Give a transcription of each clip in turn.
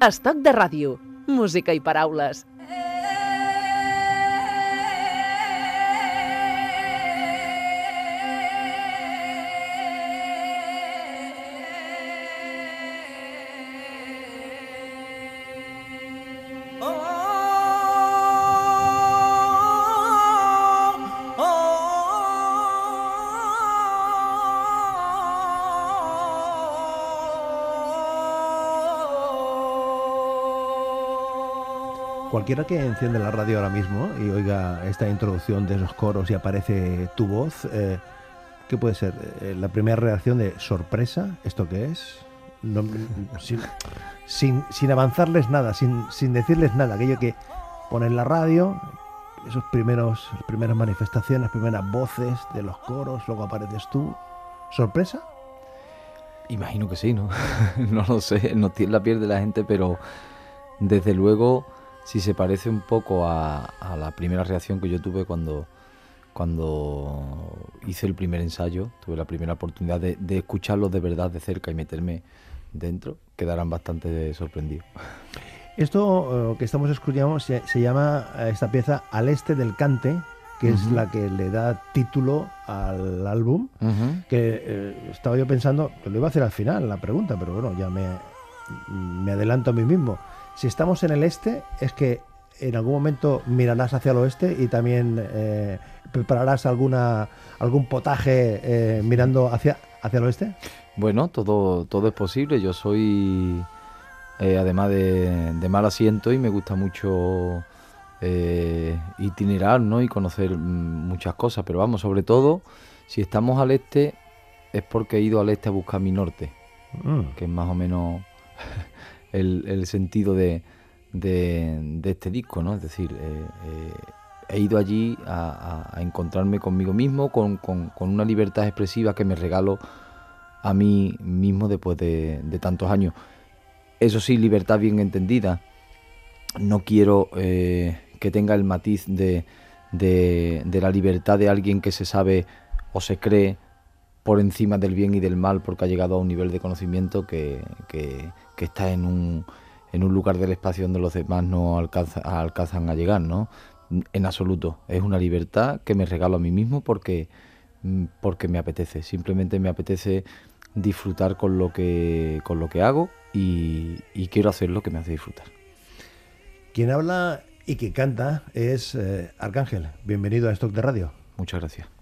Estoc de ràdio, música i paraules. Cualquiera que enciende la radio ahora mismo y oiga esta introducción de esos coros y aparece tu voz, eh, ¿qué puede ser? Eh, la primera reacción de sorpresa, ¿esto qué es? No, sin, sin, sin, avanzarles nada, sin, sin decirles nada, aquello que ponen la radio, esos primeros, primeras manifestaciones, las primeras voces de los coros, luego apareces tú. ¿Sorpresa? Imagino que sí, ¿no? no lo sé, no tiene la piel de la gente, pero desde luego si se parece un poco a, a, la primera reacción que yo tuve cuando, cuando hice el primer ensayo, tuve la primera oportunidad de, de escucharlo de verdad de cerca y meterme dentro, quedarán bastante sorprendidos. Esto uh, que estamos escuchando se, se, llama eh, esta pieza Al Este del Cante, que uh -huh. es la que le da título al álbum, uh -huh. que eh, estaba yo pensando, que lo iba a hacer al final la pregunta, pero bueno, ya me, me adelanto a mí mismo. Si estamos en el este, es que en algún momento mirarás hacia el oeste y también eh, prepararás alguna algún potaje eh, mirando hacia, hacia el oeste. Bueno, todo, todo es posible. Yo soy, eh, además de, de, mal asiento, y me gusta mucho itinerar ¿no? y conocer muchas cosas. Pero vamos, sobre todo, si estamos al este, es porque he ido al este a buscar mi norte, mm. que es más o menos el, sentido de, este disco, ¿no? Es decir, eh, eh, he ido allí a, encontrarme conmigo mismo, con, una libertad expresiva que me regalo a mí mismo después de, tantos años. Eso sí, libertad bien entendida. No quiero eh, que tenga el matiz de la libertad de alguien que se sabe o se cree por encima del bien y del mal porque ha llegado a un nivel de conocimiento que, que, que está en un, en un lugar del espacio donde los demás no alcanza, alcanzan a llegar, ¿no? En absoluto. Es una libertad que me regalo a mí mismo porque, porque me apetece. Simplemente me apetece disfrutar con lo que, con lo que hago y, y quiero hacer lo que me hace disfrutar. Quien habla y que canta es eh, Arcángel. Bienvenido a Stock de Radio. Muchas gracias.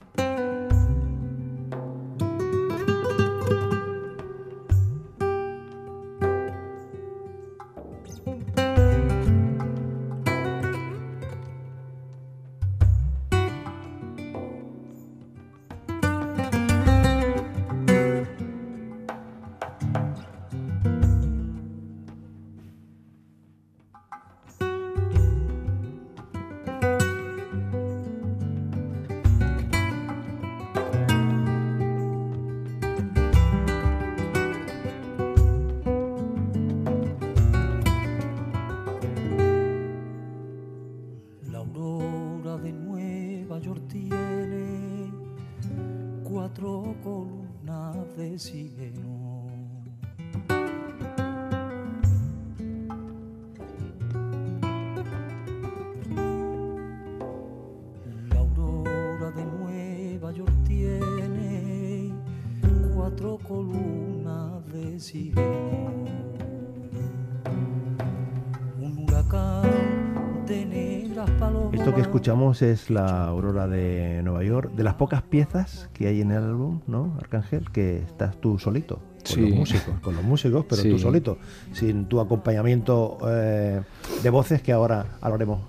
Esto que escuchamos es la Aurora de Nueva York, de las pocas piezas que hay en el álbum, ¿no, Arcángel? Que estás tú solito, con sí. los músicos, con los músicos, pero sí. tú solito, sin tu acompañamiento eh, de voces que ahora hablaremos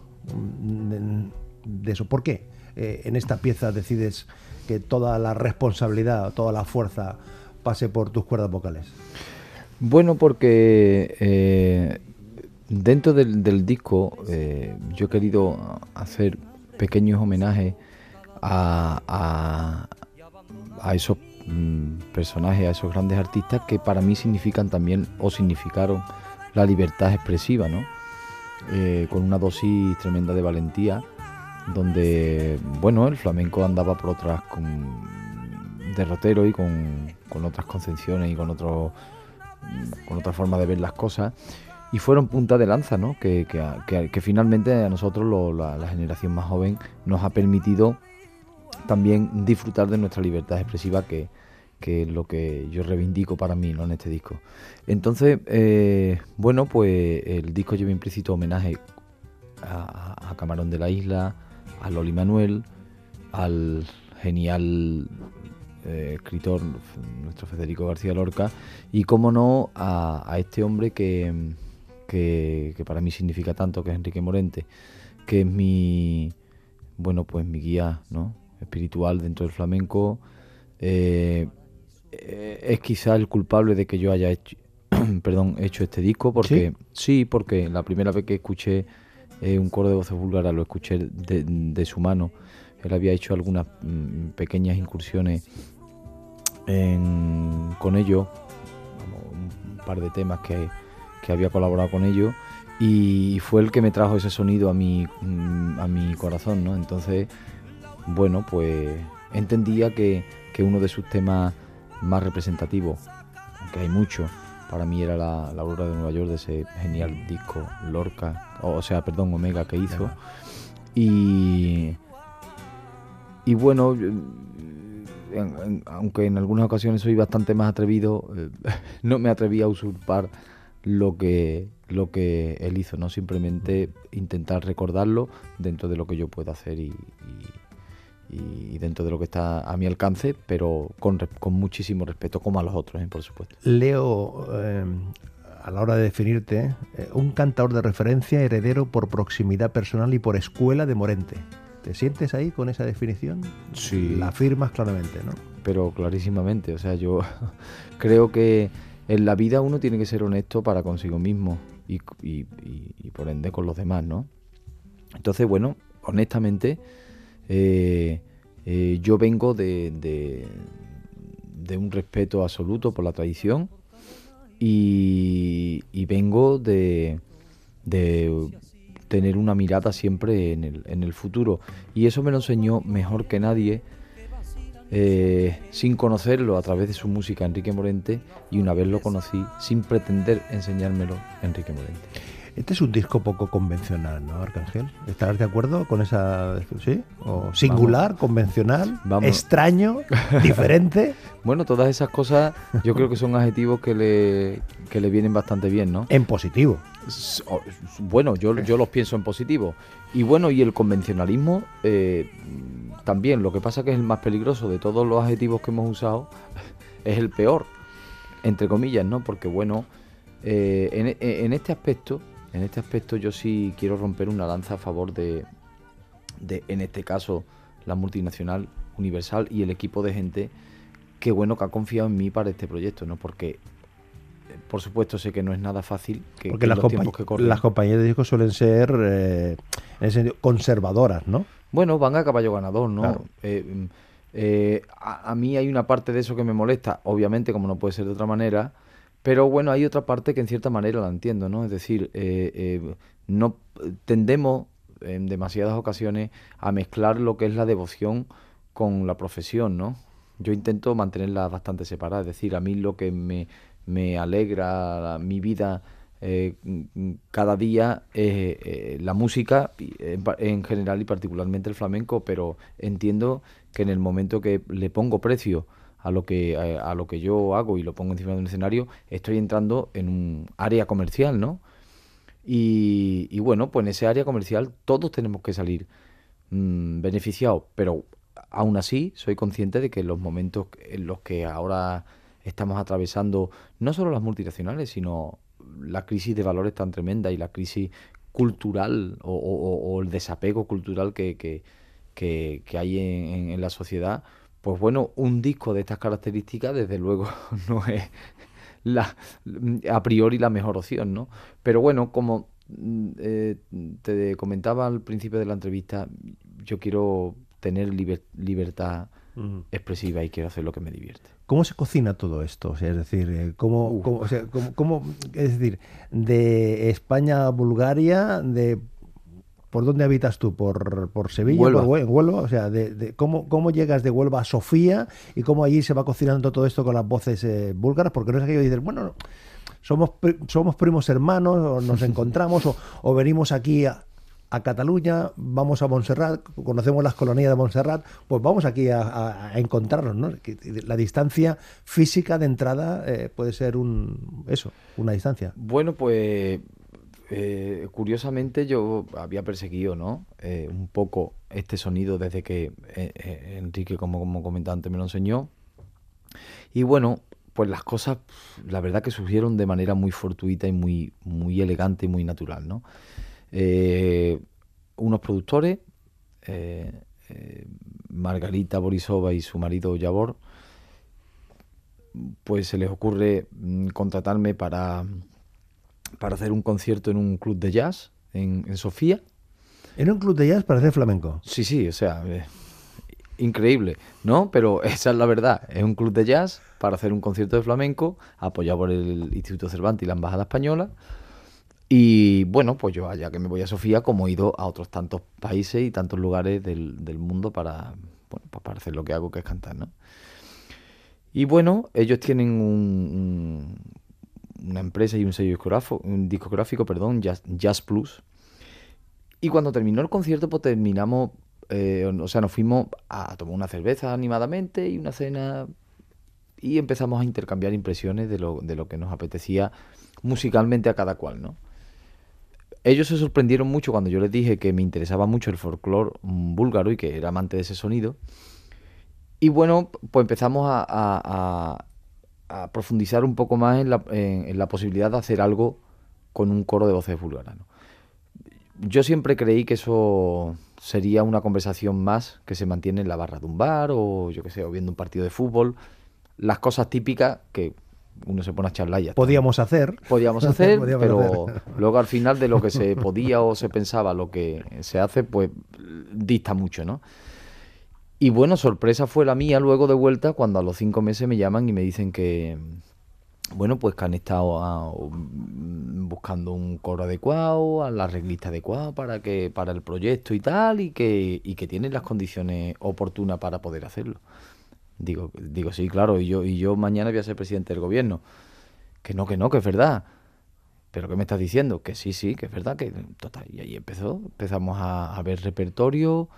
de eso. ¿Por qué eh, en esta pieza decides que toda la responsabilidad, toda la fuerza pase por tus cuerdas vocales? Bueno, porque eh, dentro del, disco eh, yo he querido hacer pequeños homenajes a, esos mm, personajes, a esos grandes artistas que para mí significan también o significaron la libertad expresiva, ¿no? Eh, con una dosis tremenda de valentía, donde, bueno, el flamenco andaba por otras con derrotero y con, con otras concepciones y con otro con otra forma de ver las cosas y fueron punta de lanza, ¿no? Que, que, finalmente a nosotros, la, generación más joven, nos ha permitido también disfrutar de nuestra libertad expresiva, que, que es lo que yo reivindico para mí ¿no? en este disco. Entonces, eh, bueno, pues el disco lleva implícito homenaje a, Camarón de la Isla, a Loli Manuel, al genial eh, escritor nuestro Federico García Lorca y, como no, a este hombre que que, para mí significa tanto, que es Enrique Morente, que es mi, bueno, pues mi guía ¿no? espiritual dentro del flamenco. Eh, eh, es quizá el culpable de que yo haya hecho, perdón, hecho este disco, porque ¿Sí? porque la primera vez que escuché eh, un coro de voces búlgaras lo escuché de, su mano. Él había hecho algunas mm, pequeñas incursiones con ello, un par de temas que que había colaborado con ellos y fue el que me trajo ese sonido a mi, a mi corazón, ¿no? Entonces, bueno, pues entendía que, uno de sus temas más representativos, aunque hay muchos, para mí era la, la, Aurora de Nueva York de ese genial disco Lorca, o, sea, perdón, Omega que hizo. Y, y bueno, aunque en algunas ocasiones soy bastante más atrevido, eh, no me atreví a usurpar lo que, lo que él hizo, no simplemente intentar recordarlo dentro de lo que yo puedo hacer y, dentro de lo que está a mi alcance, pero con, con muchísimo respeto, como a los otros, ¿eh? por supuesto. Leo, eh, a la hora de definirte, eh, un cantador de referencia, heredero por proximidad personal y por escuela de Morente. ¿Te sientes ahí con esa definición? Sí. La afirmas claramente, ¿no? Pero clarísimamente, o sea, yo creo que en la vida uno tiene que ser honesto para consigo mismo y, por ende con los demás, ¿no? Entonces, bueno, honestamente, eh, eh, yo vengo de, un respeto absoluto por la tradición y, vengo de, de tener una mirada siempre en el, en el futuro. Y eso me lo enseñó mejor que nadie eh, sin conocerlo a través de su música Enrique Morente y una vez lo conocí sin pretender enseñármelo Enrique Morente. Este es un disco poco convencional, ¿no, Arcángel? ¿Estarás de acuerdo con esa... ¿Sí? ¿O singular, convencional, extraño, diferente? Bueno, todas esas cosas yo creo que son adjetivos que le, que le vienen bastante bien, ¿no? En positivo. Bueno, yo, yo los pienso en positivo. Y bueno, y el convencionalismo eh, también. Lo que pasa que es el más peligroso de todos los adjetivos que hemos usado. Es el peor, entre comillas, ¿no? Porque bueno, eh, en, este aspecto, en este aspecto yo sí quiero romper una lanza a favor de, de, en este caso, la multinacional Universal y el equipo de gente que bueno que ha confiado en mí para este proyecto, ¿no? Porque por supuesto sé que no es nada fácil que, Porque las, las compañías de discos suelen ser eh, en ese sentido, conservadoras, ¿no? Bueno, van a caballo ganador, ¿no? Eh, eh, a, mí hay una parte de eso que me molesta, obviamente, como no puede ser de otra manera, pero bueno, hay otra parte que en cierta manera la entiendo, ¿no? Es decir, no tendemos en demasiadas ocasiones a mezclar lo que es la devoción con la profesión, ¿no? Yo intento mantenerla bastante separada, es decir, a mí lo que me me alegra mi vida eh, cada día eh, la música en, general y particularmente el flamenco, pero entiendo que en el momento que le pongo precio a lo que a, lo que yo hago y lo pongo encima de un escenario, estoy entrando en un área comercial, ¿no? Y, bueno, pues en ese área comercial todos tenemos que salir mm, beneficiados, pero aún así soy consciente de que en los momentos en los que ahora estamos atravesando no solo las multinacionales, sino la crisis de valores tan tremenda y la crisis cultural o, el desapego cultural que, que, hay en, la sociedad, pues bueno, un disco de estas características desde luego no es la, a priori la mejor opción, ¿no? Pero bueno, como mm, eh, te comentaba al principio de la entrevista, yo quiero tener libertad expresiva y quiero hacer lo que me divierte. ¿Cómo se cocina todo esto? O sea, es decir, eh, ¿cómo, cómo, o sea, cómo, es decir, de España a Bulgaria, de ¿Por dónde habitas tú? ¿Por, por Sevilla? Huelva. Por Huelva? O sea, de, ¿cómo, ¿cómo llegas de Huelva a Sofía y cómo allí se va cocinando todo esto con las voces eh, búlgaras? Porque no es aquello que dices, bueno, somos, somos primos hermanos, o nos encontramos, o, venimos aquí a, Cataluña, vamos a Montserrat, conocemos las colonias de Montserrat, pues vamos aquí a, encontrarnos, ¿no? La distancia física de entrada eh, puede ser un eso, una distancia. Bueno, pues eh, curiosamente yo había perseguido, ¿no? Eh, un poco este sonido desde que Enrique, como, como comentante, me lo enseñó. Y bueno, pues las cosas, la verdad que surgieron de manera muy fortuita y muy, muy elegante y muy natural, ¿no? Eh, unos productores, eh, eh, Margarita Borisova y su marido Yavor, pues se les ocurre mm, contratarme para, para hacer un concierto en un club de jazz en, Sofía. ¿En un club de jazz para hacer flamenco? Sí, sí, o sea, increíble, ¿no? Pero esa es la verdad, es un club de jazz para hacer un concierto de flamenco apoyado por el Instituto Cervantes y la Embajada Española. Y bueno, pues yo allá que me voy a Sofía, como he ido a otros tantos países y tantos lugares del, mundo para, bueno, pues para hacer lo que hago, que es cantar, ¿no? Y bueno, ellos tienen un, una empresa y un sello discográfico, un discográfico perdón, Jazz, Jazz Plus. Y cuando terminó el concierto, pues terminamos eh, o sea, nos fuimos a tomar una cerveza animadamente y una cena y empezamos a intercambiar impresiones de lo, de lo que nos apetecía musicalmente a cada cual, ¿no? Ellos se sorprendieron mucho cuando yo les dije que me interesaba mucho el folclore búlgaro y que era amante de ese sonido. Y bueno, pues empezamos a, profundizar un poco más en la, posibilidad de hacer algo con un coro de voces búlgaras. ¿no? Yo siempre creí que eso sería una conversación más que se mantiene en la barra de un bar o yo que sé, o viendo un partido de fútbol. Las cosas típicas que uno se pone a charlar ya. Podíamos hacer. Podíamos hacer, pero luego al final de lo que se podía o se pensaba, lo que se hace, pues dista mucho, ¿no? Y bueno, sorpresa fue la mía luego de vuelta cuando a los cinco meses me llaman y me dicen que, bueno, pues que han estado ah, buscando un coro adecuado, a la reglista adecuada para que para el proyecto y tal, y que, y que tienen las condiciones oportunas para poder hacerlo. Digo, digo, sí, claro, y yo, y yo mañana voy a ser presidente del gobierno. Que no, que no, que es verdad. Pero ¿qué me estás diciendo? Que sí, sí, que es verdad, que total. Y ahí empezó, empezamos a, ver repertorio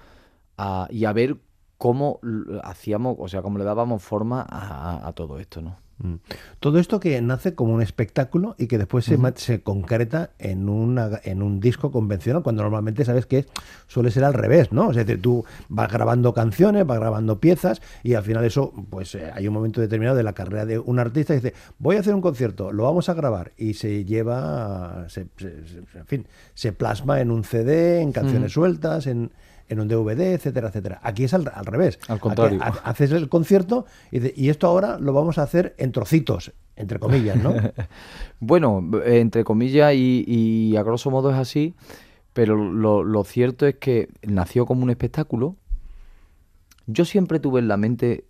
y a ver cómo hacíamos, o sea, cómo le dábamos forma a todo esto, ¿no? Mm. Todo esto que nace como un espectáculo y que después se, se, concreta en, una, en un disco convencional, cuando normalmente sabes que suele ser al revés, ¿no? O sea, tú vas grabando canciones, vas grabando piezas y al final eso, pues eh, hay un momento determinado de la carrera de un artista y dice, voy a hacer un concierto, lo vamos a grabar y se lleva, se, en fin, se plasma en un CD, en canciones sueltas, en en un DVD, etcétera, etcétera. Aquí es al, revés. Al contrario. haces el concierto y, esto ahora lo vamos a hacer en trocitos, entre comillas, ¿no? bueno, entre comillas y, a grosso modo es así, pero lo, cierto es que nació como un espectáculo. Yo siempre tuve en la mente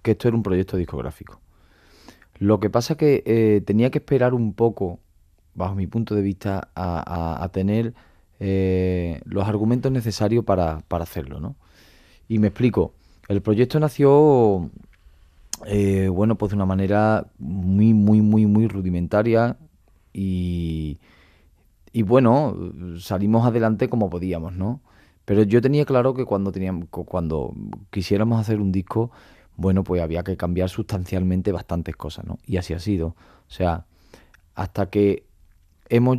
que esto era un proyecto discográfico. Lo que pasa es que eh, tenía que esperar un poco, bajo mi punto de vista, a tener eh, los argumentos necesarios para, para, hacerlo, ¿no? Y me explico. El proyecto nació, eh, bueno, pues de una manera muy, muy, muy, muy rudimentaria y, y bueno, salimos adelante como podíamos, ¿no? Pero yo tenía claro que cuando, teníamos, cuando quisiéramos hacer un disco, bueno, pues había que cambiar sustancialmente bastantes cosas, ¿no? Y así ha sido. O sea, hasta que hemos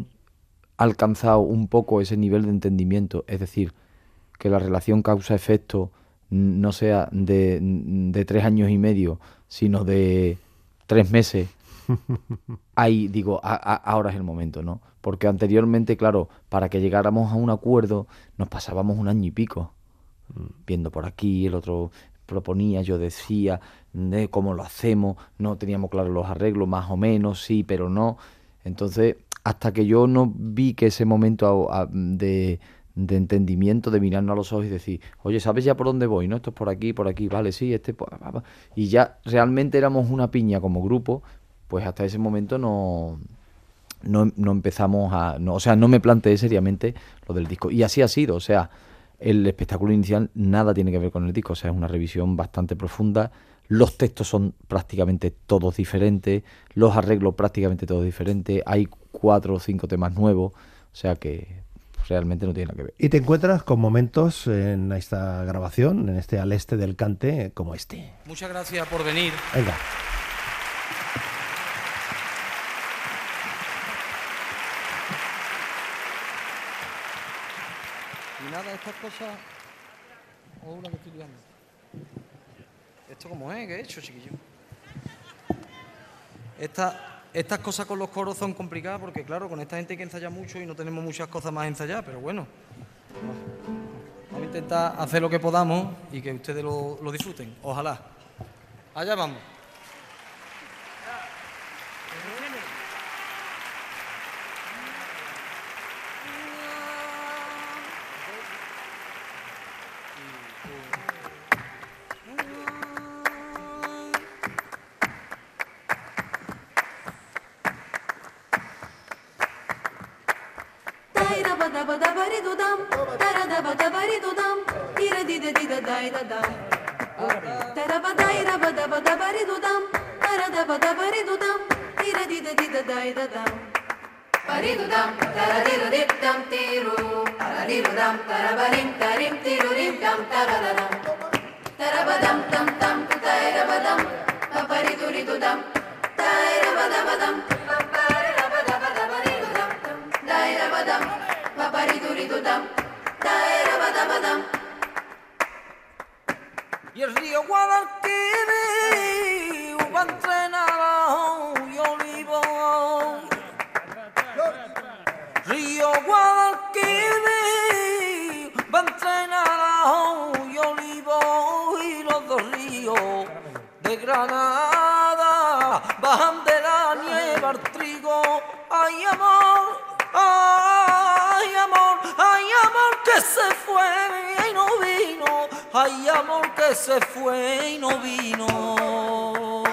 alcanzado un poco ese nivel de entendimiento, es decir, que la relación causa-efecto no sea de, tres años y medio, sino de tres meses, ahí digo, ahora es el momento, ¿no? Porque anteriormente, claro, para que llegáramos a un acuerdo nos pasábamos un año y pico, viendo por aquí, el otro proponía, yo decía, de cómo lo hacemos, no teníamos claro los arreglos, más o menos, sí, pero no. Entonces, hasta que yo no vi que ese momento de, entendimiento, de mirarnos a los ojos y decir, oye, ¿sabes ya por dónde voy? ¿No? Esto es por aquí, por aquí, vale, sí, este... Y ya realmente éramos una piña como grupo, pues hasta ese momento no, no, no empezamos a... No, o sea, no me planteé seriamente lo del disco. Y así ha sido, o sea, el espectáculo inicial nada tiene que ver con el disco, o sea, es una revisión bastante profunda, los textos son prácticamente todos diferentes, los arreglos prácticamente todos diferentes, hay cuatro o cinco temas nuevos, o sea que realmente no tiene nada que ver. Y te encuentras con momentos en esta grabación, en este al este del cante, como este. Muchas gracias por venir. Venga. Y nada, estas cosas. O una que estoy liando. ¿Esto cómo es? ¿Qué he hecho, chiquillo? Esta, estas cosas con los coros son complicadas porque, claro, con esta gente que ensayar mucho y no tenemos muchas cosas más ensayar, pero bueno. Vamos a intentar hacer lo que podamos y que ustedes lo, lo disfruten. Ojalá. Allá vamos. dai da dam Paridu dam taradiru dip dam tiru. Taradiru dam tarabarim tarim tiru rim dam taradadam Tarabadam tam tam tutairabadam Paparidu ridu dam Tairabadabadam Paparirabadabadabaridu dam Dairabadam Paparidu ridu dam Dairabadabadam يجري ورا الكيري وبنتنا Granada, bajan de la nieve al trigo, ay amor, ay amor, ay amor que se fue y no vino, ay amor que se fue y no vino.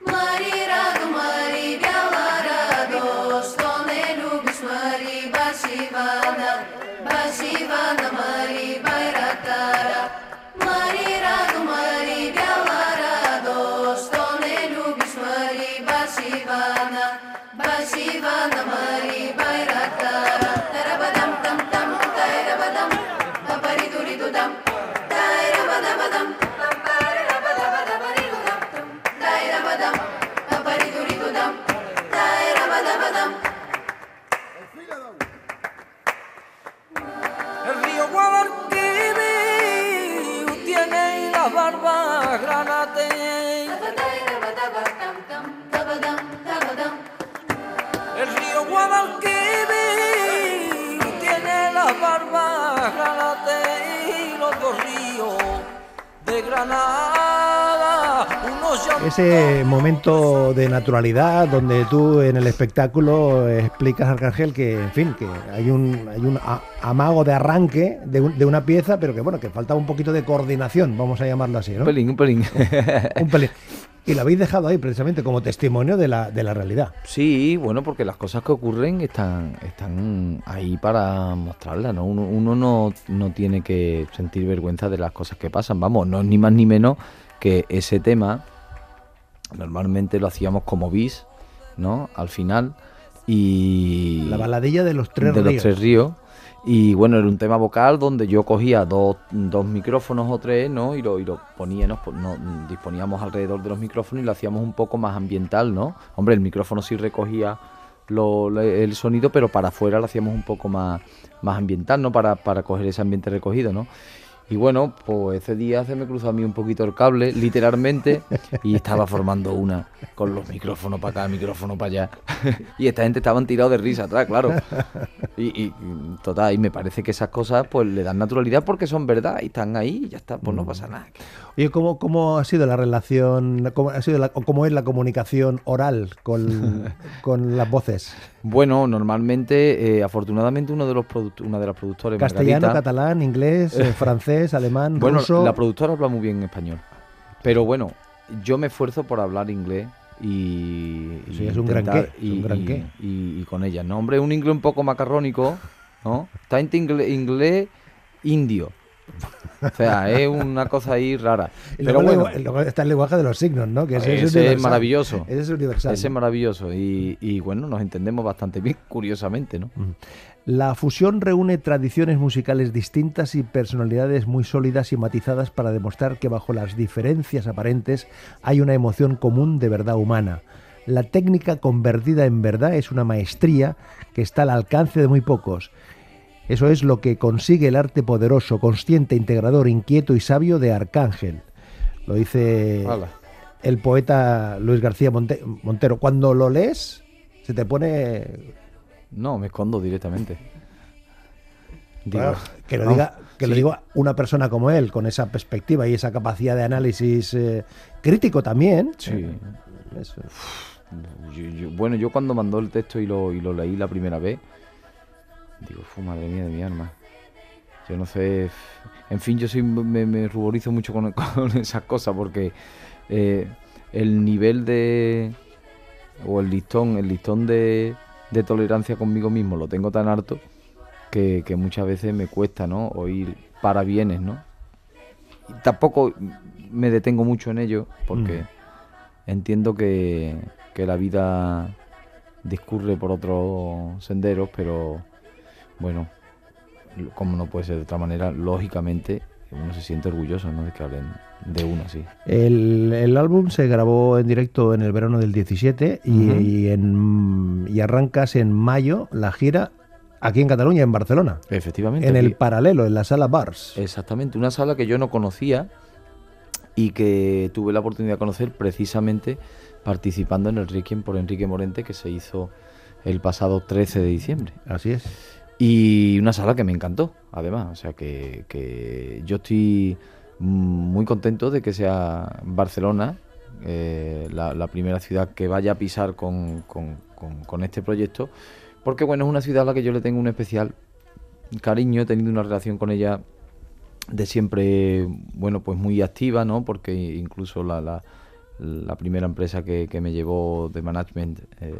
María. El río Guadalquivir tiene la barba granate y los dos ríos de Granada. Ese momento de naturalidad donde tú en el espectáculo explicas a Arcángel que, en fin, que hay un, hay un amago de arranque de, un- de una pieza, pero que bueno, que falta un poquito de coordinación, vamos a llamarlo así, ¿no? Un pelín, un pelín. Un pelín. Y lo habéis dejado ahí precisamente como testimonio de la, de la realidad. Sí, bueno, porque las cosas que ocurren están, están ahí para mostrarlas, ¿no? Uno, uno no, no tiene que sentir vergüenza de las cosas que pasan, vamos, no es ni más ni menos que ese tema, normalmente lo hacíamos como bis, ¿no? Al final, y... La baladilla de los tres de ríos. los tres ríos. Y bueno, era un tema vocal donde yo cogía dos, dos micrófonos o tres, ¿no? Y lo, y lo poníamos, pues, no, disponíamos alrededor de los micrófonos y lo hacíamos un poco más ambiental, ¿no? Hombre, el micrófono sí recogía lo- lo- el sonido, pero para afuera lo hacíamos un poco más, más ambiental, ¿no? Para, para coger ese ambiente recogido, ¿no? Y bueno, pues ese día se me cruzó a mí un poquito el cable, literalmente, y estaba formando una con los micrófonos para acá, micrófono para allá. y esta gente estaban tirados de risa atrás, claro. Y, y, total, y me parece que esas cosas pues le dan naturalidad porque son verdad y están ahí y ya está, pues no pasa nada. Oye, ¿cómo, ¿cómo ha sido la relación, cómo, ha sido la- o cómo es la comunicación oral con, con las voces? Bueno, normalmente, eh, afortunadamente, uno de los una de las productores, Castellano, Margarita, catalán, inglés, eh, francés, alemán, Bueno, ruso. la productora habla muy bien español. Pero bueno, yo me esfuerzo por hablar inglés y. Sí, y es un gran qué, es un y, gran y- qué. y- y con ella, ¿no? Hombre, un inglés un poco macarrónico, ¿no? Está inglés indio, O sea, es una cosa ahí rara. Y Pero luego, bueno, luego está el lenguaje de los signos, ¿no? Que ese, ese es maravilloso. Ese es universal. ese es ¿no? maravilloso. Y, y bueno, nos entendemos bastante bien, curiosamente, ¿no? La fusión reúne tradiciones musicales distintas y personalidades muy sólidas y matizadas para demostrar que bajo las diferencias aparentes hay una emoción común de verdad humana. La técnica convertida en verdad es una maestría que está al alcance de muy pocos. Eso es lo que consigue el arte poderoso, consciente, integrador, inquieto y sabio de Arcángel. Lo dice el poeta Luis García Monte- Montero. Cuando lo lees, se te pone No, me escondo directamente. Digo, que lo no, diga que lo una persona como él con esa perspectiva y esa capacidad de análisis eh, crítico también Sí. eh, es- Yo- yo- bueno, yo cuando mandó el texto y lo, y lo leí la primera vez, digo, fu, madre mía de mi alma. Yo no sé. En fin, yo sí me, me ruborizo mucho con, con esas cosas porque eh, el nivel de. o el listón, el listón de, de tolerancia conmigo mismo lo tengo tan alto que, que muchas veces me cuesta, ¿no? Oír parabienes, ¿no? Y tampoco me detengo mucho en ello porque entiendo que, que la vida discurre por otros senderos, pero bueno, como no puede ser de otra manera, lógicamente uno se siente orgulloso ¿no? de que hablen de uno así. el, el álbum se grabó en directo en el verano del 17 y, en, y arrancas en mayo la gira aquí en Cataluña, en Barcelona, Efectivamente. en el paralelo, en la sala Bars. Exactamente, una sala que yo no conocía y que tuve la oportunidad de conocer precisamente participando en el Requiem por Enrique Morente que se hizo el pasado 13 de diciembre. Así es. Y una sala que me encantó, además. O sea que, que yo estoy muy contento de que sea Barcelona eh, la, primera ciudad que vaya a pisar con, con- con- este proyecto. Porque bueno, es una ciudad a la que yo le tengo un especial cariño, he tenido una relación con ella de siempre, bueno, pues muy activa, ¿no? Porque incluso la, la, la primera empresa que, que me llevó de management eh,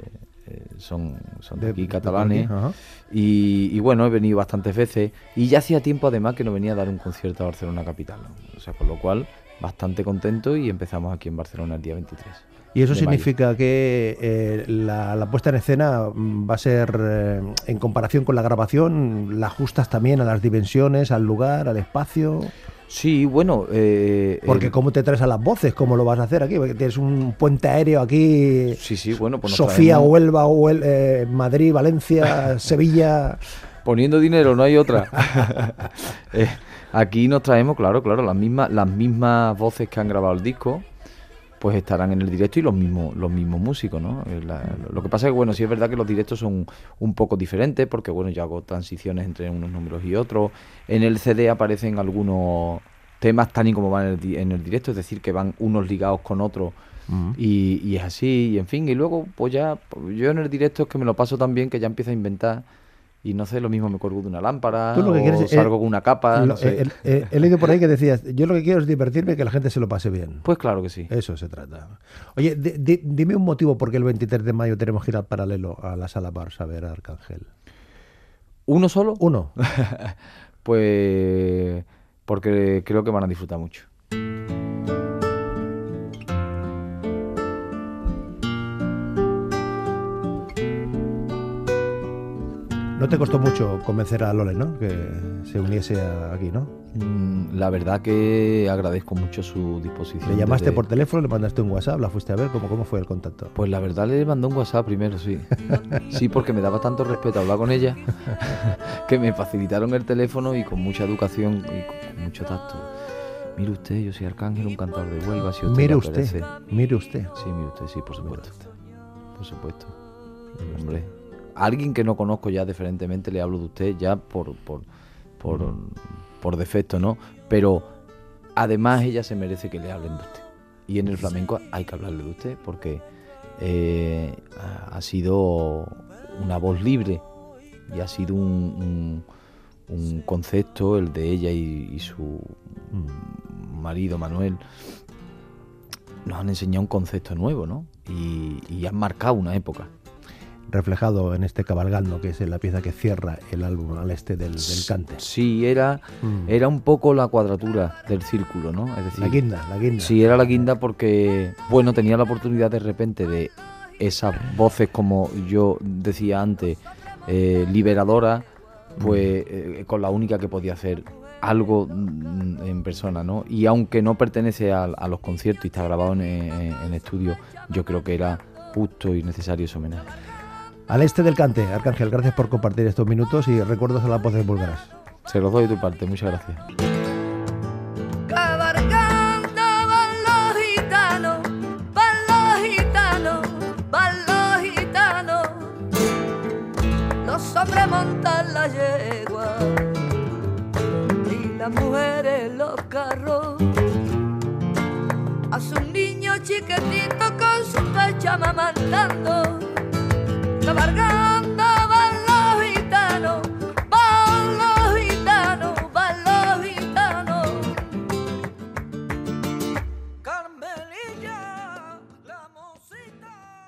eh, son, son de, aquí, catalanes. aquí, ajá. Y, y bueno, he venido bastantes veces. Y ya hacía tiempo además que no venía a dar un concierto a Barcelona Capital. ¿no? O sea, con lo cual, bastante contento y empezamos aquí en Barcelona el día 23. Y eso de mayo. significa que eh, la, la puesta en escena mm, va a ser, eh, en comparación con la grabación, la ajustas también a las dimensiones, al lugar, al espacio. Sí, bueno. eh, Porque eh, ¿cómo te traes a las voces? ¿Cómo lo vas a hacer aquí? Porque tienes un puente aéreo aquí. Sí, sí, bueno, pues Sofía, traemos- Huelva, Huel- eh, Madrid, Valencia, Sevilla. Poniendo dinero, no hay otra. Eh, aquí nos traemos, claro, claro, las mismas, las mismas voces que han grabado el disco, pues estarán en el directo y los mismos, los mismos músicos, ¿no? Eh, la- lo que pasa es que, bueno, sí es verdad que los directos son un poco diferentes, porque, bueno, yo hago transiciones entre unos números y otros. En el CD aparecen algunos temas tal y como van en el, di- en el directo, es decir, que van unos ligados con otros. Y, y es así, y en fin, y luego, pues ya, yo en el directo es que me lo paso tan bien que ya empiezo a inventar. Y no sé, lo mismo me cuelgo de una lámpara, Tú lo que o quieres es- salgo con una capa, Lo- no sé. eh, eh, he leído por ahí que decías, yo lo que quiero es divertirme y que la gente se lo pase bien. Pues claro que sí. Eso se trata. Oye, di- di- dime un motivo por qué el 23 de mayo tenemos que ir al paralelo a la sala Bars a ver a Arcángel. ¿Uno solo? Uno. Pues porque creo que van a disfrutar mucho. No te costó mucho convencer a Lole, ¿no? Que se uniese a- aquí, ¿no? Mm, La verdad que agradezco mucho su disposición. Le llamaste desde- por teléfono, le mandaste un WhatsApp, la fuiste a ver, ¿cómo, cómo fue el contacto? Pues la verdad le mandó un WhatsApp primero, sí. Sí, porque me daba tanto respeto hablar con ella que me facilitaron el teléfono y con mucha educación y con, mucho tacto. Mire usted, yo soy Arcángel, un cantador de Huelva, si usted Mire le usted, apetece". mire usted. Sí, mire usted, sí, por supuesto. Por supuesto. Hombre, alguien que no conozco ya diferentemente le hablo de usted ya por, por, por, por defecto, ¿no? Pero además ella se merece que le hablen de usted. Y en el flamenco hay que hablarle de usted porque eh, ha- sido una voz libre y ha sido un, un- concepto, el de ella y, y su marido Manuel, nos han enseñado un concepto nuevo, ¿no? Y, y han marcado una época. Reflejado en este cabalgando, que es la pieza que cierra el álbum al este del, del cante. Sí, era, Mm. era un poco la cuadratura del círculo, ¿no? Es decir, La guinda, la guinda. Sí, era la guinda porque, bueno, tenía la oportunidad de repente de esas voces, como yo decía antes, eh, liberadoras, pues eh, con la única que podía hacer algo mm, en persona, ¿no? Y aunque no pertenece a, a los conciertos y está grabado en, en- en estudio, yo creo que era justo y necesario ese homenaje. Al este del cante, Arcángel, gracias por compartir estos minutos y recuerdos a las voces búlgaras. Se los doy de tu parte, muchas gracias. Cabalgando van los gitanos, van los gitanos, van los gitanos. Los hombres montan la yegua y las mujeres los carros. A su niño chiquitito con su pecho amamantando. Vargas.